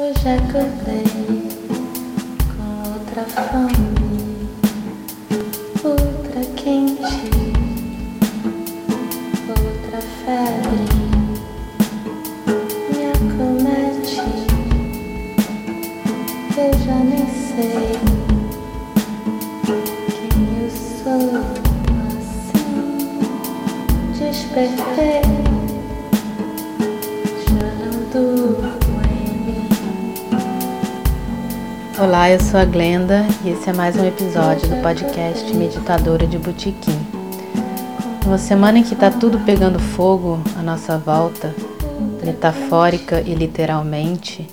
Hoje acordei com outra fome, Olá, eu sou a Glenda e esse é mais um episódio do podcast Meditadora de Botequim. Numa semana em que está tudo pegando fogo à nossa volta, metafórica e literalmente,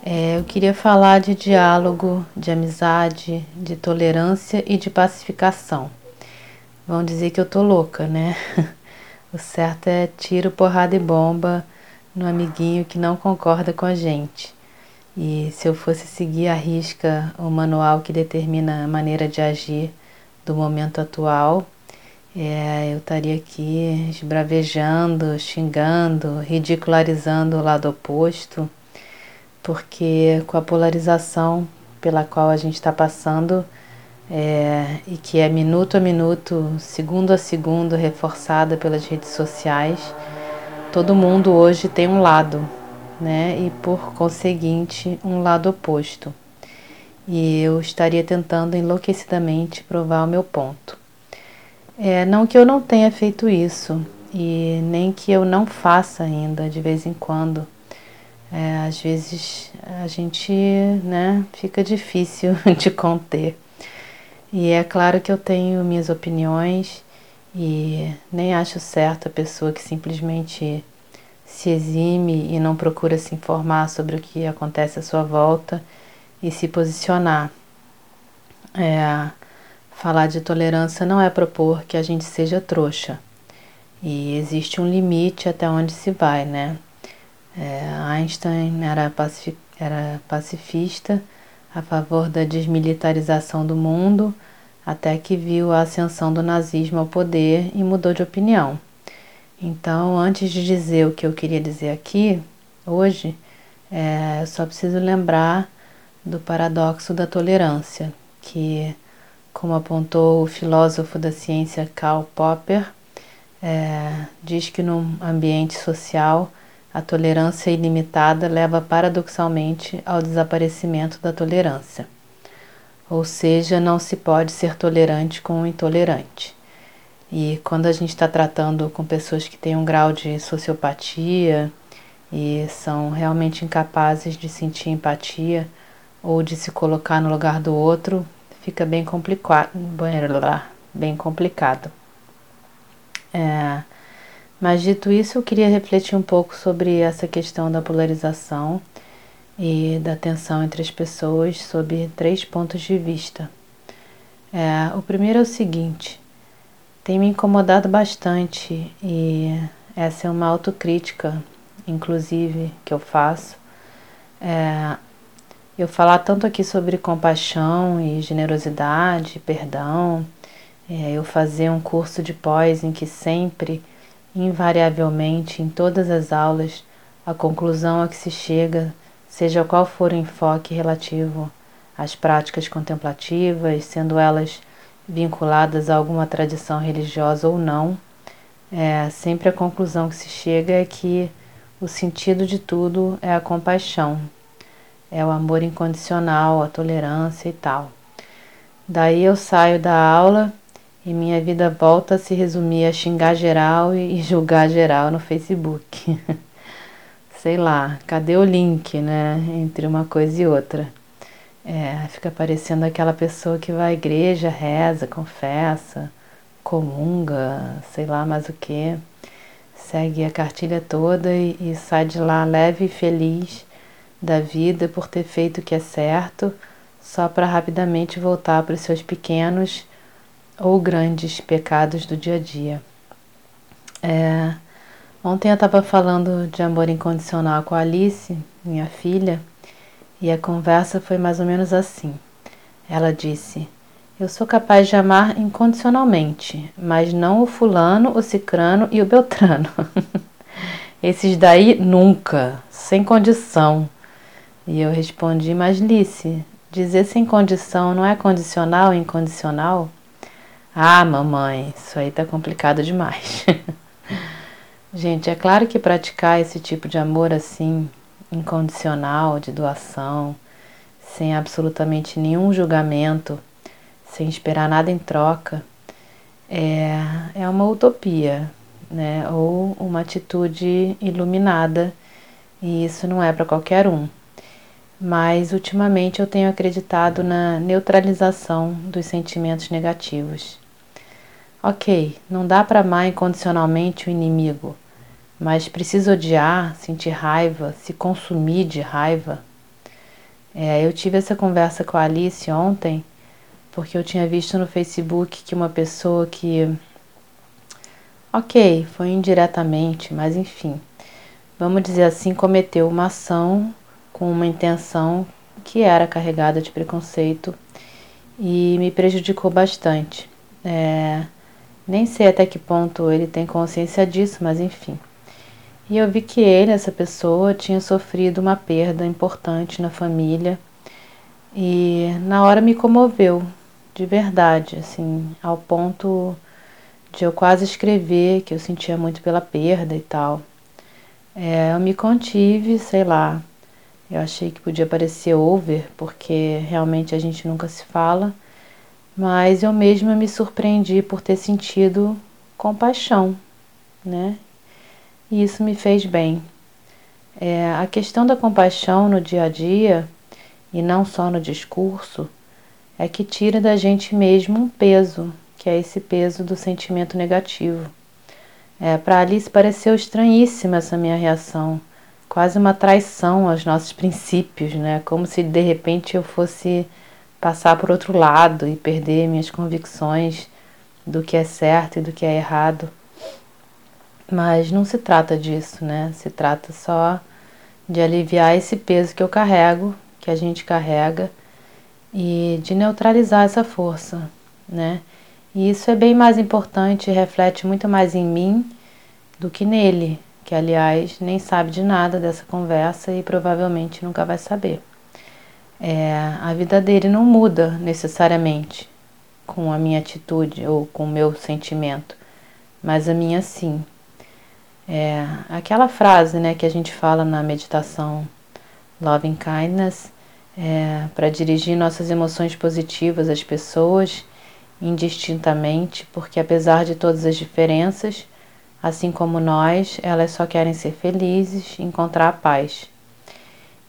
é, eu queria falar de diálogo, de amizade, de tolerância e de pacificação. Vão dizer que eu tô louca, né? O certo é tiro, porrada e bomba no amiguinho que não concorda com a gente. E se eu fosse seguir à risca o manual que determina a maneira de agir do momento atual, é, eu estaria aqui esbravejando, xingando, ridicularizando o lado oposto, porque com a polarização pela qual a gente está passando, é, e que é minuto a minuto, segundo a segundo, reforçada pelas redes sociais, todo mundo hoje tem um lado, né? E por conseguinte, um lado oposto. E eu estaria tentando enlouquecidamente provar o meu ponto. É, não que eu não tenha feito isso, e nem que eu não faça ainda de vez em quando. É, às vezes a gente né, fica difícil de conter. E é claro que eu tenho minhas opiniões e nem acho certo a pessoa que simplesmente se exime e não procura se informar sobre o que acontece à sua volta e se posicionar. É, falar de tolerância não é propor que a gente seja trouxa. E existe um limite até onde se vai, né? É, Einstein era, pacifi era pacifista a favor da desmilitarização do mundo, até que viu a ascensão do nazismo ao poder e mudou de opinião. Então, antes de dizer o que eu queria dizer aqui, hoje, é, eu só preciso lembrar do paradoxo da tolerância, que, como apontou o filósofo da ciência Karl Popper, é, diz que num ambiente social a tolerância ilimitada leva paradoxalmente ao desaparecimento da tolerância. Ou seja, não se pode ser tolerante com o intolerante. E quando a gente está tratando com pessoas que têm um grau de sociopatia e são realmente incapazes de sentir empatia ou de se colocar no lugar do outro, fica bem complicado. Bem complicado. É, mas dito isso, eu queria refletir um pouco sobre essa questão da polarização e da tensão entre as pessoas sob três pontos de vista. É, o primeiro é o seguinte: tem me incomodado bastante e essa é uma autocrítica, inclusive, que eu faço. É, eu falar tanto aqui sobre compaixão e generosidade, perdão, é, eu fazer um curso de pós em que sempre invariavelmente em todas as aulas, a conclusão a que se chega, seja qual for o enfoque relativo às práticas contemplativas, sendo elas vinculadas a alguma tradição religiosa ou não, é, sempre a conclusão que se chega é que o sentido de tudo é a compaixão, é o amor incondicional, a tolerância e tal. Daí eu saio da aula e minha vida volta a se resumir a xingar geral e julgar geral no Facebook. Sei lá, cadê o link, né, entre uma coisa e outra? É, fica parecendo aquela pessoa que vai à igreja, reza, confessa, comunga, sei lá mais o que, segue a cartilha toda e, e sai de lá leve e feliz da vida por ter feito o que é certo, só para rapidamente voltar para os seus pequenos ou grandes pecados do dia a dia. É, ontem eu estava falando de amor incondicional com a Alice, minha filha, e a conversa foi mais ou menos assim. Ela disse: Eu sou capaz de amar incondicionalmente, mas não o fulano, o cicrano e o beltrano. Esses daí nunca, sem condição. E eu respondi, mas Lice, dizer sem condição não é condicional e incondicional? Ah, mamãe, isso aí tá complicado demais. Gente, é claro que praticar esse tipo de amor assim, incondicional, de doação, sem absolutamente nenhum julgamento, sem esperar nada em troca, é, é uma utopia, né? Ou uma atitude iluminada, e isso não é para qualquer um. Mas ultimamente eu tenho acreditado na neutralização dos sentimentos negativos. Ok, não dá para amar incondicionalmente o inimigo, mas precisa odiar, sentir raiva, se consumir de raiva. É, eu tive essa conversa com a Alice ontem, porque eu tinha visto no Facebook que uma pessoa que. Ok, foi indiretamente, mas enfim, vamos dizer assim, cometeu uma ação com uma intenção que era carregada de preconceito e me prejudicou bastante. É, nem sei até que ponto ele tem consciência disso, mas enfim. E eu vi que ele, essa pessoa, tinha sofrido uma perda importante na família e na hora me comoveu, de verdade, assim, ao ponto de eu quase escrever que eu sentia muito pela perda e tal. É, eu me contive, sei lá, eu achei que podia parecer over, porque realmente a gente nunca se fala, mas eu mesma me surpreendi por ter sentido compaixão, né? E isso me fez bem. É, a questão da compaixão no dia a dia, e não só no discurso, é que tira da gente mesmo um peso, que é esse peso do sentimento negativo. É, Para Alice pareceu estranhíssima essa minha reação quase uma traição aos nossos princípios, né? Como se de repente eu fosse passar por outro lado e perder minhas convicções do que é certo e do que é errado. Mas não se trata disso, né? Se trata só de aliviar esse peso que eu carrego, que a gente carrega, e de neutralizar essa força, né? E isso é bem mais importante e reflete muito mais em mim do que nele, que aliás nem sabe de nada dessa conversa e provavelmente nunca vai saber. É, a vida dele não muda necessariamente com a minha atitude ou com o meu sentimento, mas a minha sim. É, aquela frase né, que a gente fala na meditação Loving Kindness é, para dirigir nossas emoções positivas às pessoas indistintamente, porque apesar de todas as diferenças, Assim como nós, elas só querem ser felizes, encontrar a paz.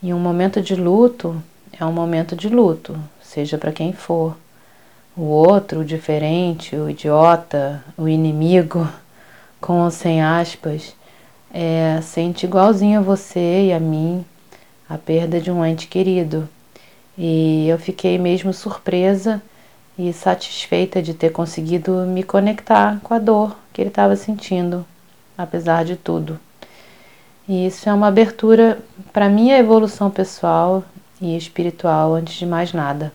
E um momento de luto é um momento de luto, seja para quem for. O outro, o diferente, o idiota, o inimigo, com ou sem aspas, é, sente igualzinho a você e a mim a perda de um ente querido. E eu fiquei mesmo surpresa e satisfeita de ter conseguido me conectar com a dor que ele estava sentindo, apesar de tudo. E isso é uma abertura para minha evolução pessoal e espiritual, antes de mais nada.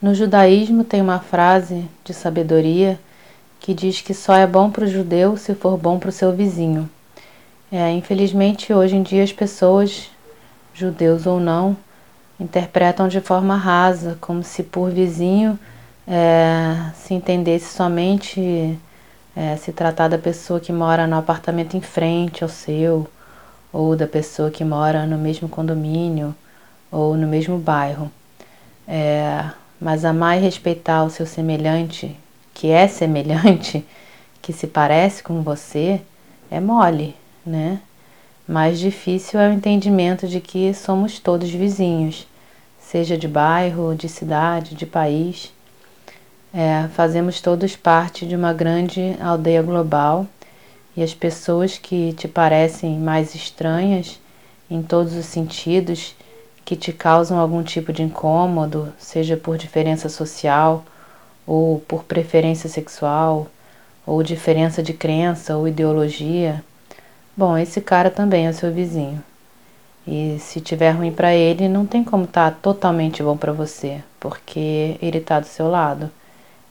No judaísmo tem uma frase de sabedoria que diz que só é bom para o judeu se for bom para o seu vizinho. É, infelizmente, hoje em dia, as pessoas, judeus ou não, interpretam de forma rasa, como se por vizinho é, se entendesse somente é, se tratar da pessoa que mora no apartamento em frente ao seu, ou da pessoa que mora no mesmo condomínio ou no mesmo bairro. É, mas amar e respeitar o seu semelhante, que é semelhante, que se parece com você, é mole, né? Mais difícil é o entendimento de que somos todos vizinhos, seja de bairro, de cidade, de país. É, fazemos todos parte de uma grande aldeia global e as pessoas que te parecem mais estranhas em todos os sentidos, que te causam algum tipo de incômodo, seja por diferença social ou por preferência sexual ou diferença de crença ou ideologia, bom, esse cara também é seu vizinho. E se tiver ruim para ele, não tem como estar tá totalmente bom para você, porque ele está do seu lado.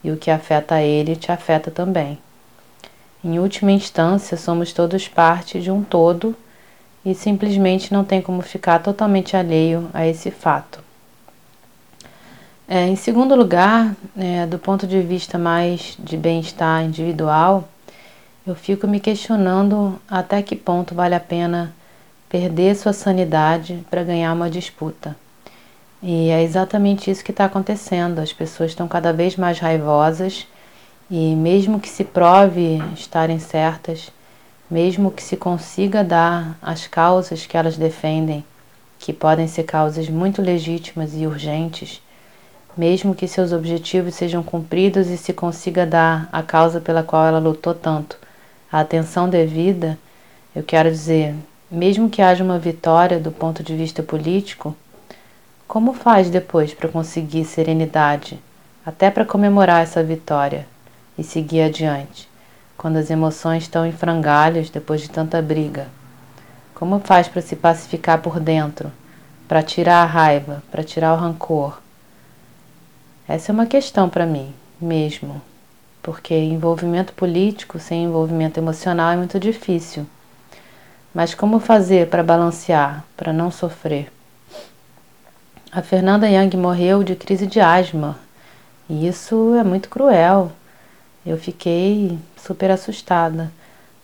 E o que afeta ele te afeta também. Em última instância, somos todos parte de um todo e simplesmente não tem como ficar totalmente alheio a esse fato. É, em segundo lugar, é, do ponto de vista mais de bem-estar individual, eu fico me questionando até que ponto vale a pena perder sua sanidade para ganhar uma disputa. E é exatamente isso que está acontecendo. As pessoas estão cada vez mais raivosas e, mesmo que se prove estarem certas, mesmo que se consiga dar as causas que elas defendem, que podem ser causas muito legítimas e urgentes, mesmo que seus objetivos sejam cumpridos e se consiga dar a causa pela qual ela lutou tanto a atenção devida, eu quero dizer, mesmo que haja uma vitória do ponto de vista político, como faz depois para conseguir serenidade, até para comemorar essa vitória e seguir adiante, quando as emoções estão em frangalhos depois de tanta briga? Como faz para se pacificar por dentro, para tirar a raiva, para tirar o rancor? Essa é uma questão para mim, mesmo, porque envolvimento político sem envolvimento emocional é muito difícil. Mas como fazer para balancear, para não sofrer? A Fernanda Young morreu de crise de asma, e isso é muito cruel. Eu fiquei super assustada,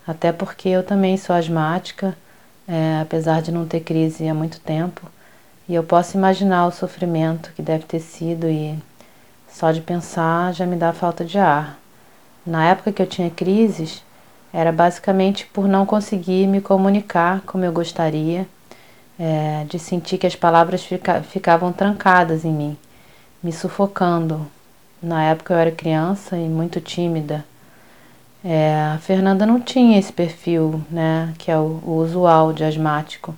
até porque eu também sou asmática, é, apesar de não ter crise há muito tempo, e eu posso imaginar o sofrimento que deve ter sido e só de pensar já me dá falta de ar. Na época que eu tinha crises, era basicamente por não conseguir me comunicar como eu gostaria, é, de sentir que as palavras fica, ficavam trancadas em mim, me sufocando. Na época eu era criança e muito tímida. É, a Fernanda não tinha esse perfil, né, que é o, o usual de asmático,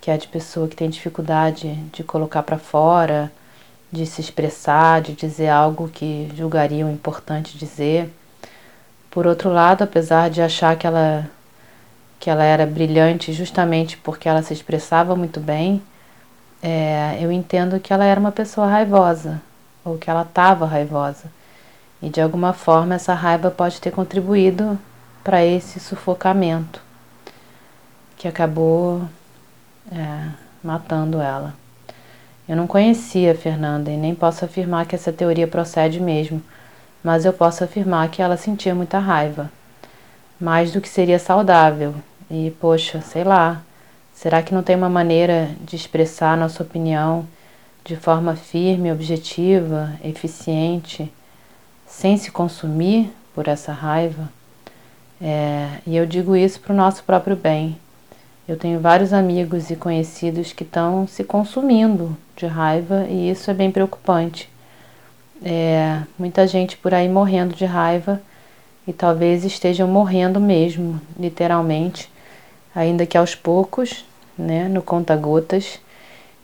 que é de pessoa que tem dificuldade de colocar para fora, de se expressar, de dizer algo que julgariam importante dizer. Por outro lado, apesar de achar que ela, que ela era brilhante justamente porque ela se expressava muito bem, é, eu entendo que ela era uma pessoa raivosa, ou que ela estava raivosa. E de alguma forma essa raiva pode ter contribuído para esse sufocamento que acabou é, matando ela. Eu não conhecia a Fernanda e nem posso afirmar que essa teoria procede mesmo mas eu posso afirmar que ela sentia muita raiva, mais do que seria saudável. E, poxa, sei lá, será que não tem uma maneira de expressar nossa opinião de forma firme, objetiva, eficiente, sem se consumir por essa raiva? É, e eu digo isso para o nosso próprio bem. Eu tenho vários amigos e conhecidos que estão se consumindo de raiva e isso é bem preocupante. É, muita gente por aí morrendo de raiva e talvez estejam morrendo mesmo, literalmente, ainda que aos poucos, né, no conta-gotas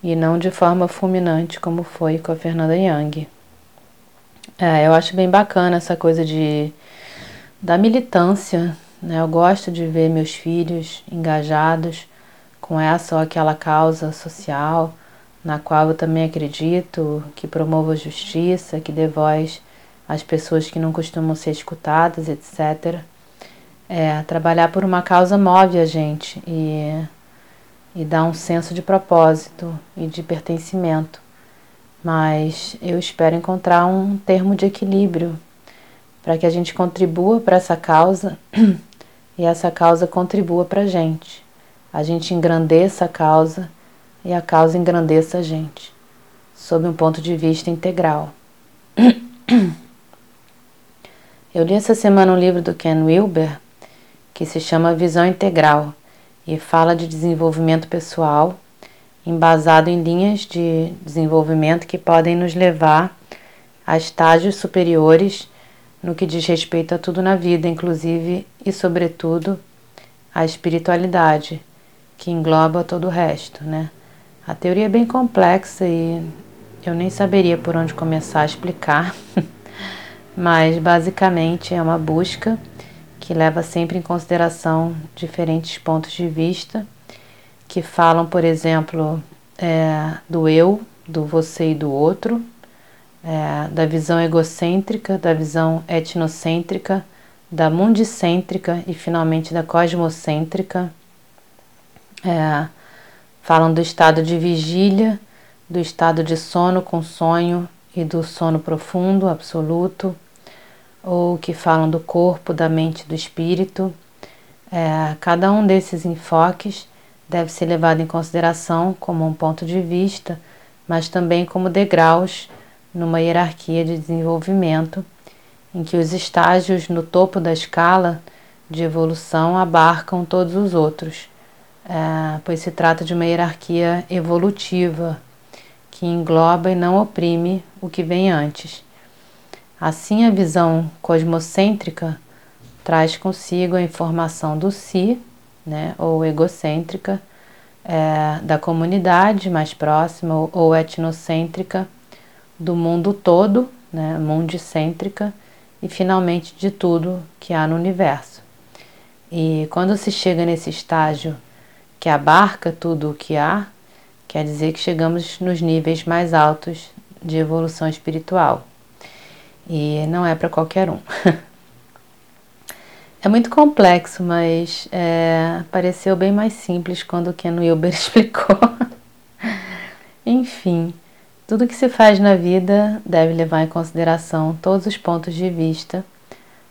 e não de forma fulminante como foi com a Fernanda Young. É, eu acho bem bacana essa coisa de da militância, né? Eu gosto de ver meus filhos engajados com essa ou aquela causa social na qual eu também acredito que promova justiça, que dê voz às pessoas que não costumam ser escutadas, etc. É, trabalhar por uma causa move a gente e, e dá um senso de propósito e de pertencimento. Mas eu espero encontrar um termo de equilíbrio para que a gente contribua para essa causa e essa causa contribua para a gente. A gente engrandeça a causa e a causa engrandeça a gente, sob um ponto de vista integral. Eu li essa semana um livro do Ken Wilber que se chama Visão Integral e fala de desenvolvimento pessoal, embasado em linhas de desenvolvimento que podem nos levar a estágios superiores no que diz respeito a tudo na vida, inclusive e sobretudo a espiritualidade, que engloba todo o resto, né? A teoria é bem complexa e eu nem saberia por onde começar a explicar, mas basicamente é uma busca que leva sempre em consideração diferentes pontos de vista que falam, por exemplo, é, do eu, do você e do outro, é, da visão egocêntrica, da visão etnocêntrica, da mundicêntrica e finalmente da cosmocêntrica É, falam do estado de vigília, do estado de sono com sonho e do sono profundo, absoluto, ou que falam do corpo, da mente do espírito. É, cada um desses enfoques deve ser levado em consideração como um ponto de vista, mas também como degraus numa hierarquia de desenvolvimento, em que os estágios no topo da escala de evolução abarcam todos os outros, é, pois se trata de uma hierarquia evolutiva que engloba e não oprime o que vem antes. Assim, a visão cosmocêntrica traz consigo a informação do si, né, ou egocêntrica, é, da comunidade mais próxima, ou, ou etnocêntrica, do mundo todo, né, mundicêntrica, e finalmente de tudo que há no universo. E quando se chega nesse estágio que abarca tudo o que há, Quer dizer que chegamos nos níveis mais altos de evolução espiritual. E não é para qualquer um. é muito complexo, mas é, pareceu bem mais simples quando o Ken Wilber explicou. Enfim, tudo que se faz na vida deve levar em consideração todos os pontos de vista,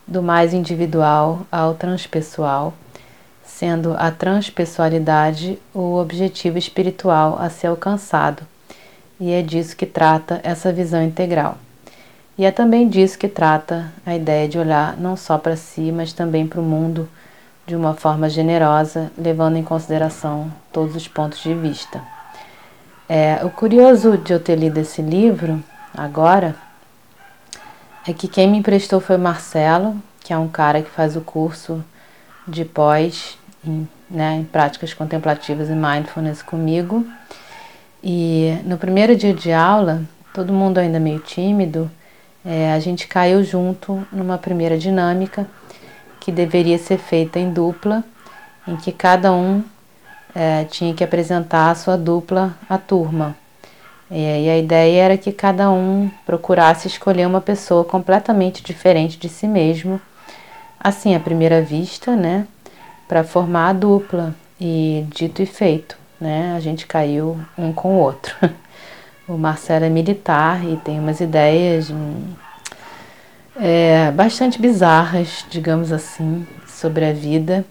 do mais individual ao transpessoal sendo a transpessoalidade o objetivo espiritual a ser alcançado, e é disso que trata essa visão integral. E é também disso que trata a ideia de olhar não só para si, mas também para o mundo de uma forma generosa, levando em consideração todos os pontos de vista. É, o curioso de eu ter lido esse livro agora é que quem me emprestou foi o Marcelo, que é um cara que faz o curso de pós em, né, em práticas contemplativas e mindfulness comigo. E no primeiro dia de aula, todo mundo ainda meio tímido, é, a gente caiu junto numa primeira dinâmica que deveria ser feita em dupla, em que cada um é, tinha que apresentar a sua dupla à turma. E a ideia era que cada um procurasse escolher uma pessoa completamente diferente de si mesmo, assim à primeira vista, né? para formar a dupla. E dito e feito, né? A gente caiu um com o outro. O Marcelo é militar e tem umas ideias hum, é, bastante bizarras, digamos assim, sobre a vida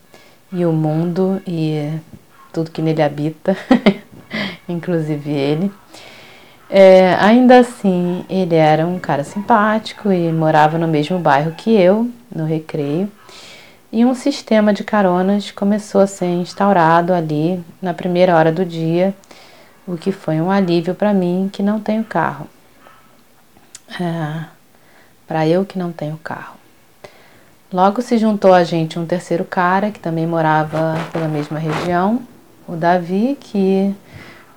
e o mundo e tudo que nele habita, inclusive ele. É, ainda assim, ele era um cara simpático e morava no mesmo bairro que eu, no Recreio e um sistema de caronas começou a ser instaurado ali na primeira hora do dia, o que foi um alívio para mim que não tenho carro. É, para eu que não tenho carro. Logo se juntou a gente um terceiro cara que também morava pela mesma região, o Davi, que,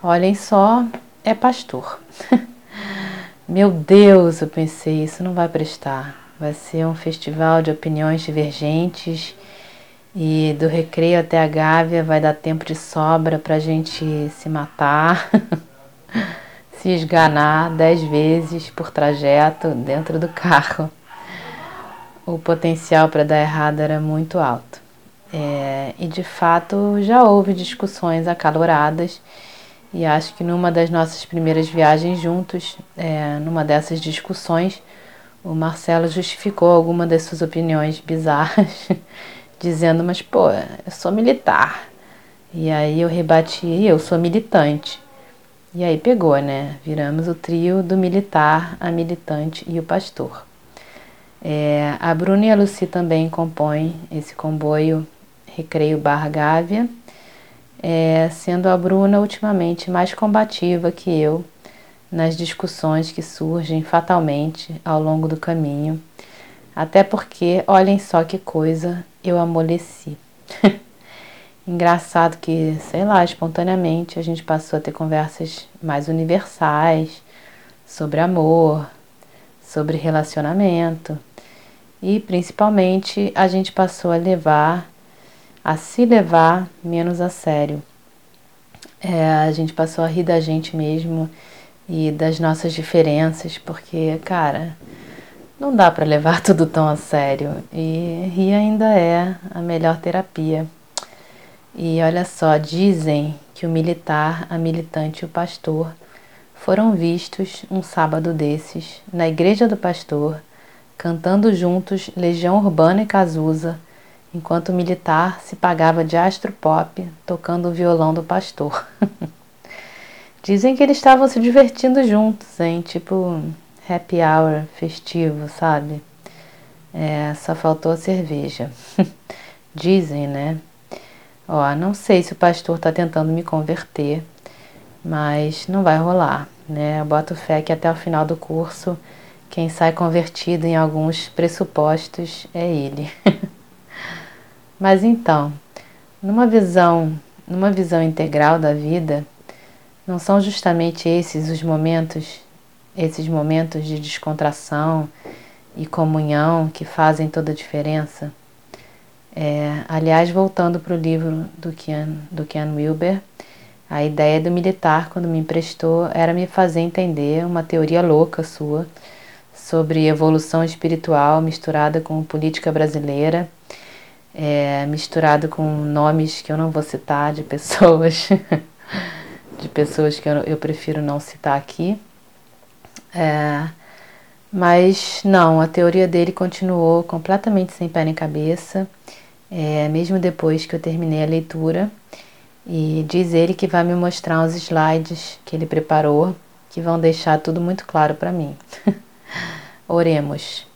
olhem só, é pastor. Meu Deus, eu pensei, isso não vai prestar. Vai ser um festival de opiniões divergentes e do recreio até a Gávea vai dar tempo de sobra para a gente se matar, se esganar dez vezes por trajeto dentro do carro. O potencial para dar errado era muito alto. É, e de fato já houve discussões acaloradas e acho que numa das nossas primeiras viagens juntos, é, numa dessas discussões, o Marcelo justificou alguma das suas opiniões bizarras, dizendo: Mas pô, eu sou militar. E aí eu rebati: Eu sou militante. E aí pegou, né? Viramos o trio do militar, a militante e o pastor. É, a Bruna e a Lucy também compõem esse comboio Recreio Barra Gávea, é, sendo a Bruna ultimamente mais combativa que eu nas discussões que surgem fatalmente ao longo do caminho, até porque, olhem só que coisa, eu amoleci. Engraçado que, sei lá, espontaneamente a gente passou a ter conversas mais universais sobre amor, sobre relacionamento e principalmente a gente passou a levar, a se levar menos a sério. É, a gente passou a rir da gente mesmo e das nossas diferenças, porque, cara, não dá para levar tudo tão a sério e rir ainda é a melhor terapia. E olha só, dizem que o militar, a militante e o pastor foram vistos um sábado desses na igreja do pastor, cantando juntos Legião Urbana e Cazuza, enquanto o militar se pagava de astro pop tocando o violão do pastor. Dizem que eles estavam se divertindo juntos, hein? Tipo happy hour festivo, sabe? É, só faltou a cerveja. Dizem, né? Ó, não sei se o pastor está tentando me converter, mas não vai rolar, né? Eu boto fé que até o final do curso quem sai convertido em alguns pressupostos é ele. mas então, numa visão, numa visão integral da vida, não são justamente esses os momentos, esses momentos de descontração e comunhão que fazem toda a diferença? É, aliás, voltando para o livro do Ken, do Ken Wilber, a ideia do militar, quando me emprestou, era me fazer entender uma teoria louca sua sobre evolução espiritual misturada com política brasileira, é, misturado com nomes que eu não vou citar de pessoas, de pessoas que eu, eu prefiro não citar aqui. É, mas não, a teoria dele continuou completamente sem pé nem cabeça é, mesmo depois que eu terminei a leitura. E diz ele que vai me mostrar uns slides que ele preparou que vão deixar tudo muito claro para mim. Oremos.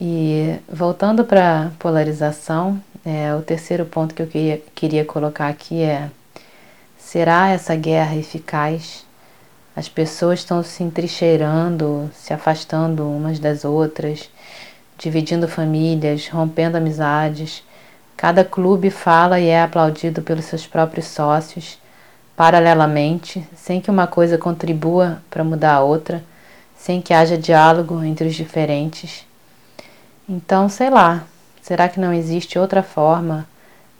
E voltando para polarização, é, o terceiro ponto que eu queria, queria colocar aqui é: será essa guerra eficaz? As pessoas estão se entrincheirando, se afastando umas das outras, dividindo famílias, rompendo amizades, Cada clube fala e é aplaudido pelos seus próprios sócios, paralelamente, sem que uma coisa contribua para mudar a outra, sem que haja diálogo entre os diferentes. Então, sei lá, será que não existe outra forma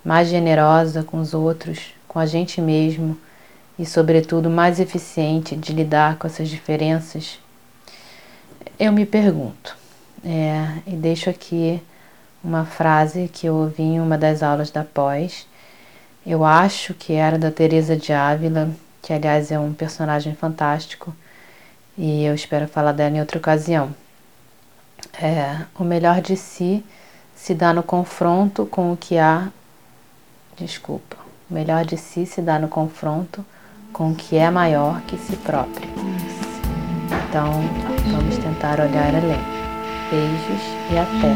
mais generosa com os outros, com a gente mesmo e, sobretudo, mais eficiente de lidar com essas diferenças? Eu me pergunto, é, e deixo aqui uma frase que eu ouvi em uma das aulas da pós. Eu acho que era da Teresa de Ávila, que aliás é um personagem fantástico, e eu espero falar dela em outra ocasião. É, o melhor de si se dá no confronto com o que há. Desculpa. O melhor de si se dá no confronto com o que é maior que si próprio. Então, vamos tentar olhar além. Beijos e até.